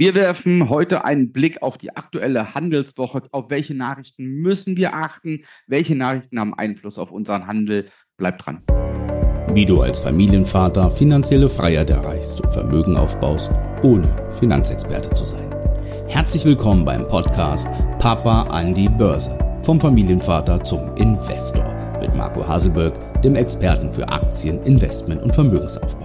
Wir werfen heute einen Blick auf die aktuelle Handelswoche. Auf welche Nachrichten müssen wir achten? Welche Nachrichten haben Einfluss auf unseren Handel? Bleibt dran. Wie du als Familienvater finanzielle Freiheit erreichst und Vermögen aufbaust, ohne Finanzexperte zu sein. Herzlich willkommen beim Podcast Papa an die Börse. Vom Familienvater zum Investor mit Marco Haselberg, dem Experten für Aktien, Investment und Vermögensaufbau.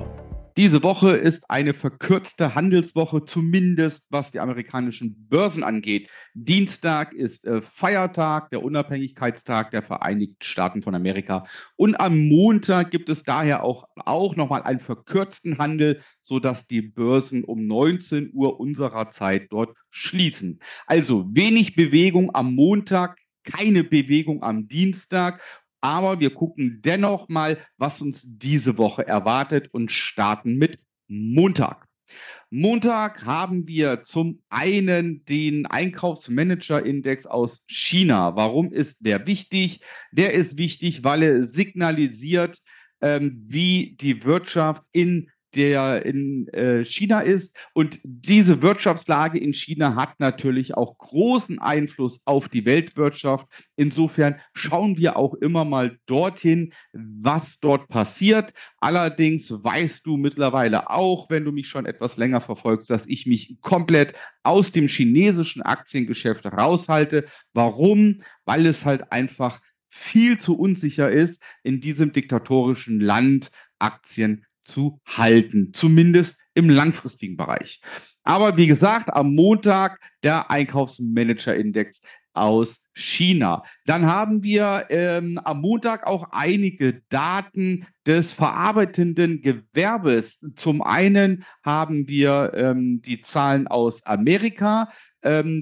Diese Woche ist eine verkürzte Handelswoche, zumindest was die amerikanischen Börsen angeht. Dienstag ist äh, Feiertag, der Unabhängigkeitstag der Vereinigten Staaten von Amerika. Und am Montag gibt es daher auch, auch nochmal einen verkürzten Handel, sodass die Börsen um 19 Uhr unserer Zeit dort schließen. Also wenig Bewegung am Montag, keine Bewegung am Dienstag aber wir gucken dennoch mal, was uns diese Woche erwartet und starten mit Montag. Montag haben wir zum einen den Einkaufsmanager-Index aus China. Warum ist der wichtig? Der ist wichtig, weil er signalisiert, ähm, wie die Wirtschaft in der in äh, China ist. Und diese Wirtschaftslage in China hat natürlich auch großen Einfluss auf die Weltwirtschaft. Insofern schauen wir auch immer mal dorthin, was dort passiert. Allerdings weißt du mittlerweile auch, wenn du mich schon etwas länger verfolgst, dass ich mich komplett aus dem chinesischen Aktiengeschäft raushalte. Warum? Weil es halt einfach viel zu unsicher ist, in diesem diktatorischen Land Aktien zu halten, zumindest im langfristigen Bereich. Aber wie gesagt, am Montag der Einkaufsmanager-Index aus China. Dann haben wir ähm, am Montag auch einige Daten des verarbeitenden Gewerbes. Zum einen haben wir ähm, die Zahlen aus Amerika,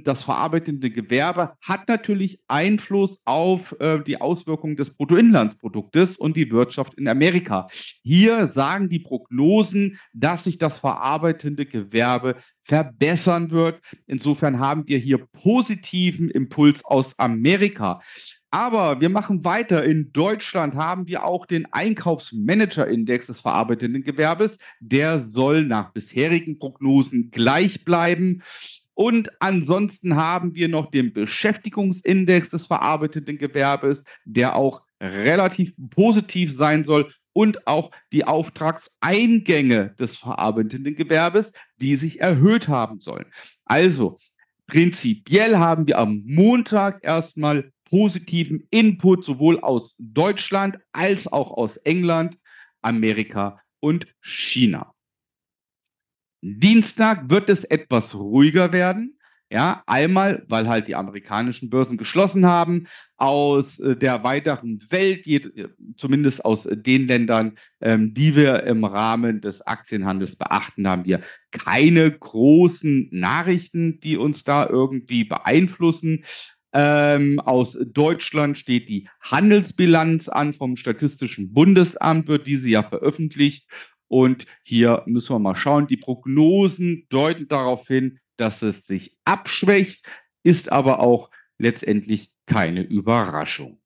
das verarbeitende Gewerbe hat natürlich Einfluss auf äh, die Auswirkungen des Bruttoinlandsproduktes und die Wirtschaft in Amerika. Hier sagen die Prognosen, dass sich das verarbeitende Gewerbe verbessern wird. Insofern haben wir hier positiven Impuls aus Amerika. Aber wir machen weiter. In Deutschland haben wir auch den Einkaufsmanager-Index des verarbeitenden Gewerbes. Der soll nach bisherigen Prognosen gleich bleiben. Und ansonsten haben wir noch den Beschäftigungsindex des verarbeitenden Gewerbes, der auch relativ positiv sein soll und auch die Auftragseingänge des verarbeitenden Gewerbes, die sich erhöht haben sollen. Also prinzipiell haben wir am Montag erstmal positiven Input sowohl aus Deutschland als auch aus England, Amerika und China. Dienstag wird es etwas ruhiger werden. Ja, einmal, weil halt die amerikanischen Börsen geschlossen haben, aus äh, der weiteren Welt, zumindest aus den Ländern, ähm, die wir im Rahmen des Aktienhandels beachten, haben wir keine großen Nachrichten, die uns da irgendwie beeinflussen. Ähm, aus Deutschland steht die Handelsbilanz an vom Statistischen Bundesamt, wird diese ja veröffentlicht. Und hier müssen wir mal schauen. Die Prognosen deuten darauf hin, dass es sich abschwächt, ist aber auch letztendlich keine Überraschung.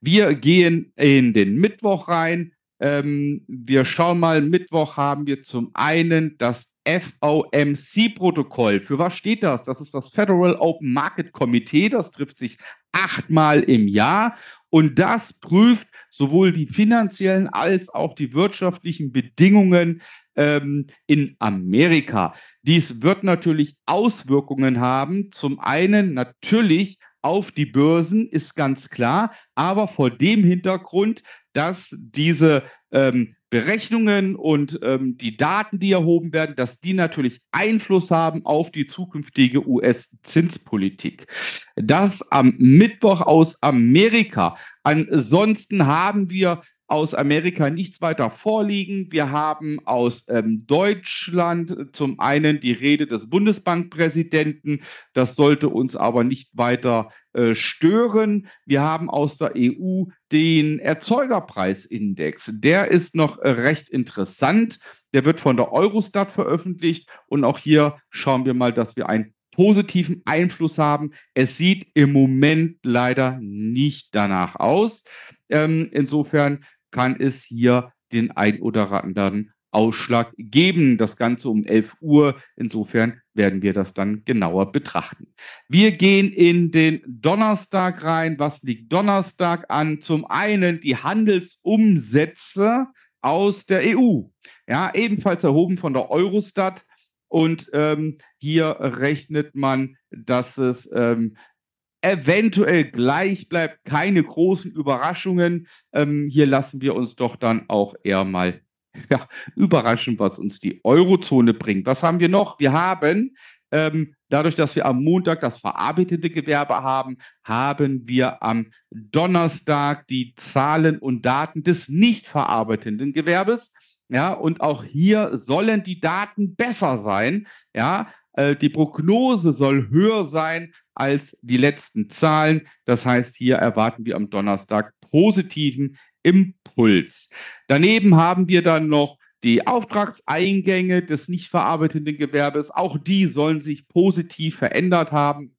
Wir gehen in den Mittwoch rein. Ähm, wir schauen mal, Mittwoch haben wir zum einen das FOMC-Protokoll. Für was steht das? Das ist das Federal Open Market Committee. Das trifft sich achtmal im Jahr und das prüft sowohl die finanziellen als auch die wirtschaftlichen Bedingungen ähm, in Amerika. Dies wird natürlich Auswirkungen haben. Zum einen natürlich auf die Börsen, ist ganz klar, aber vor dem Hintergrund, dass diese ähm, Berechnungen und ähm, die Daten, die erhoben werden, dass die natürlich Einfluss haben auf die zukünftige US-Zinspolitik. Das am Mittwoch aus Amerika. Ansonsten haben wir aus Amerika nichts weiter vorliegen. Wir haben aus ähm, Deutschland zum einen die Rede des Bundesbankpräsidenten. Das sollte uns aber nicht weiter äh, stören. Wir haben aus der EU den Erzeugerpreisindex. Der ist noch äh, recht interessant. Der wird von der Eurostat veröffentlicht. Und auch hier schauen wir mal, dass wir einen positiven Einfluss haben. Es sieht im Moment leider nicht danach aus. Ähm, insofern kann es hier den ein oder anderen Ausschlag geben. Das Ganze um 11 Uhr. Insofern werden wir das dann genauer betrachten. Wir gehen in den Donnerstag rein. Was liegt Donnerstag an? Zum einen die Handelsumsätze aus der EU. Ja, ebenfalls erhoben von der Eurostat. Und ähm, hier rechnet man, dass es ähm, eventuell gleich bleibt, keine großen Überraschungen. Ähm, hier lassen wir uns doch dann auch eher mal ja, überraschen, was uns die Eurozone bringt. Was haben wir noch? Wir haben ähm, dadurch, dass wir am Montag das verarbeitete Gewerbe haben, haben wir am Donnerstag die Zahlen und Daten des nicht verarbeitenden Gewerbes. Ja, und auch hier sollen die Daten besser sein. Ja, äh, die Prognose soll höher sein als die letzten Zahlen. Das heißt, hier erwarten wir am Donnerstag positiven Impuls. Daneben haben wir dann noch die Auftragseingänge des nicht verarbeitenden Gewerbes. Auch die sollen sich positiv verändert haben.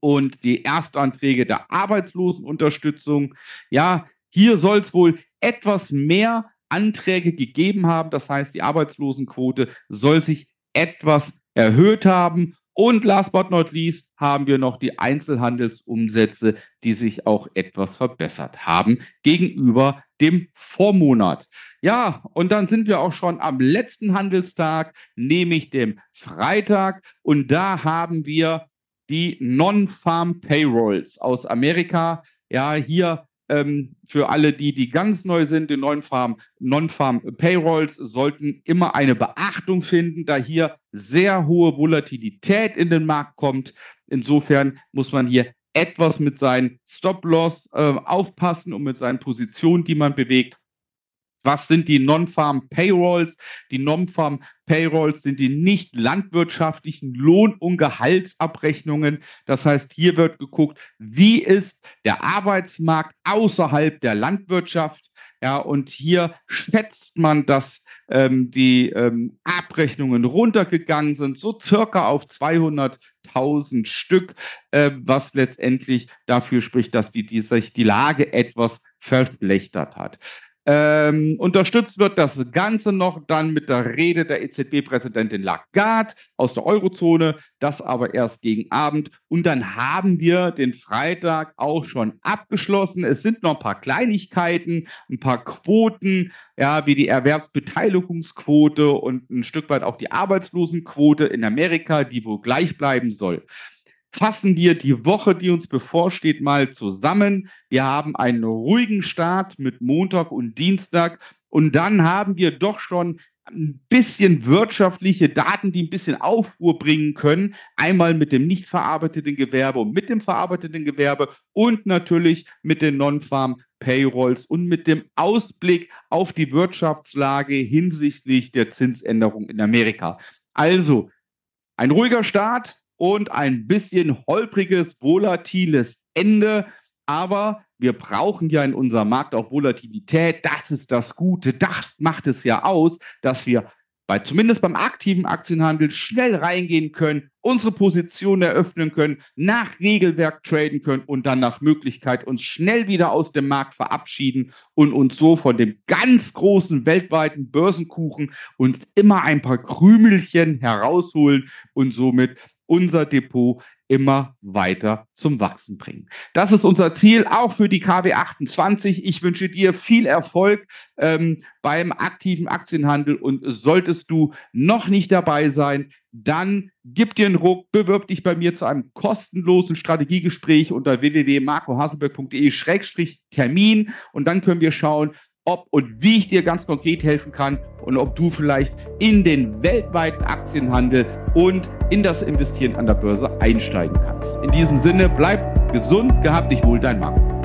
Und die Erstanträge der Arbeitslosenunterstützung. Ja, hier soll es wohl etwas mehr Anträge gegeben haben. Das heißt, die Arbeitslosenquote soll sich etwas erhöht haben. Und last but not least haben wir noch die Einzelhandelsumsätze, die sich auch etwas verbessert haben gegenüber dem Vormonat. Ja, und dann sind wir auch schon am letzten Handelstag, nämlich dem Freitag. Und da haben wir die Non-Farm Payrolls aus Amerika. Ja, hier ähm, für alle, die, die ganz neu sind, Non-Farm non -Farm Payrolls sollten immer eine Beachtung finden, da hier sehr hohe Volatilität in den Markt kommt. Insofern muss man hier etwas mit seinen Stop-Loss äh, aufpassen und mit seinen Positionen, die man bewegt. Was sind die Non-Farm Payrolls? Die Non-Farm Payrolls sind die nicht landwirtschaftlichen Lohn- und Gehaltsabrechnungen. Das heißt, hier wird geguckt, wie ist der Arbeitsmarkt außerhalb der Landwirtschaft? Ja, und hier schätzt man, dass ähm, die ähm, Abrechnungen runtergegangen sind, so circa auf 200.000 Stück, äh, was letztendlich dafür spricht, dass die, die sich die Lage etwas verschlechtert hat. Ähm, unterstützt wird das Ganze noch dann mit der Rede der EZB-Präsidentin Lagarde aus der Eurozone, das aber erst gegen Abend. Und dann haben wir den Freitag auch schon abgeschlossen. Es sind noch ein paar Kleinigkeiten, ein paar Quoten, ja, wie die Erwerbsbeteiligungsquote und ein Stück weit auch die Arbeitslosenquote in Amerika, die wohl gleich bleiben soll fassen wir die Woche, die uns bevorsteht, mal zusammen. Wir haben einen ruhigen Start mit Montag und Dienstag und dann haben wir doch schon ein bisschen wirtschaftliche Daten, die ein bisschen Aufruhr bringen können. Einmal mit dem nicht verarbeiteten Gewerbe und mit dem verarbeiteten Gewerbe und natürlich mit den Non-Farm Payrolls und mit dem Ausblick auf die Wirtschaftslage hinsichtlich der Zinsänderung in Amerika. Also ein ruhiger Start, und ein bisschen holpriges, volatiles Ende. Aber wir brauchen ja in unserem Markt auch Volatilität. Das ist das Gute. Das macht es ja aus, dass wir bei, zumindest beim aktiven Aktienhandel schnell reingehen können, unsere Position eröffnen können, nach Regelwerk traden können und dann nach Möglichkeit uns schnell wieder aus dem Markt verabschieden und uns so von dem ganz großen weltweiten Börsenkuchen uns immer ein paar Krümelchen herausholen und somit unser Depot immer weiter zum Wachsen bringen. Das ist unser Ziel, auch für die KW 28. Ich wünsche dir viel Erfolg ähm, beim aktiven Aktienhandel und solltest du noch nicht dabei sein, dann gib dir einen Ruck, bewirb dich bei mir zu einem kostenlosen Strategiegespräch unter www.marcohaselberg.de-termin und dann können wir schauen, ob und wie ich dir ganz konkret helfen kann und ob du vielleicht in den weltweiten Aktienhandel und in das Investieren an der Börse einsteigen kannst. In diesem Sinne, bleib gesund, gehabt dich wohl, dein Marco.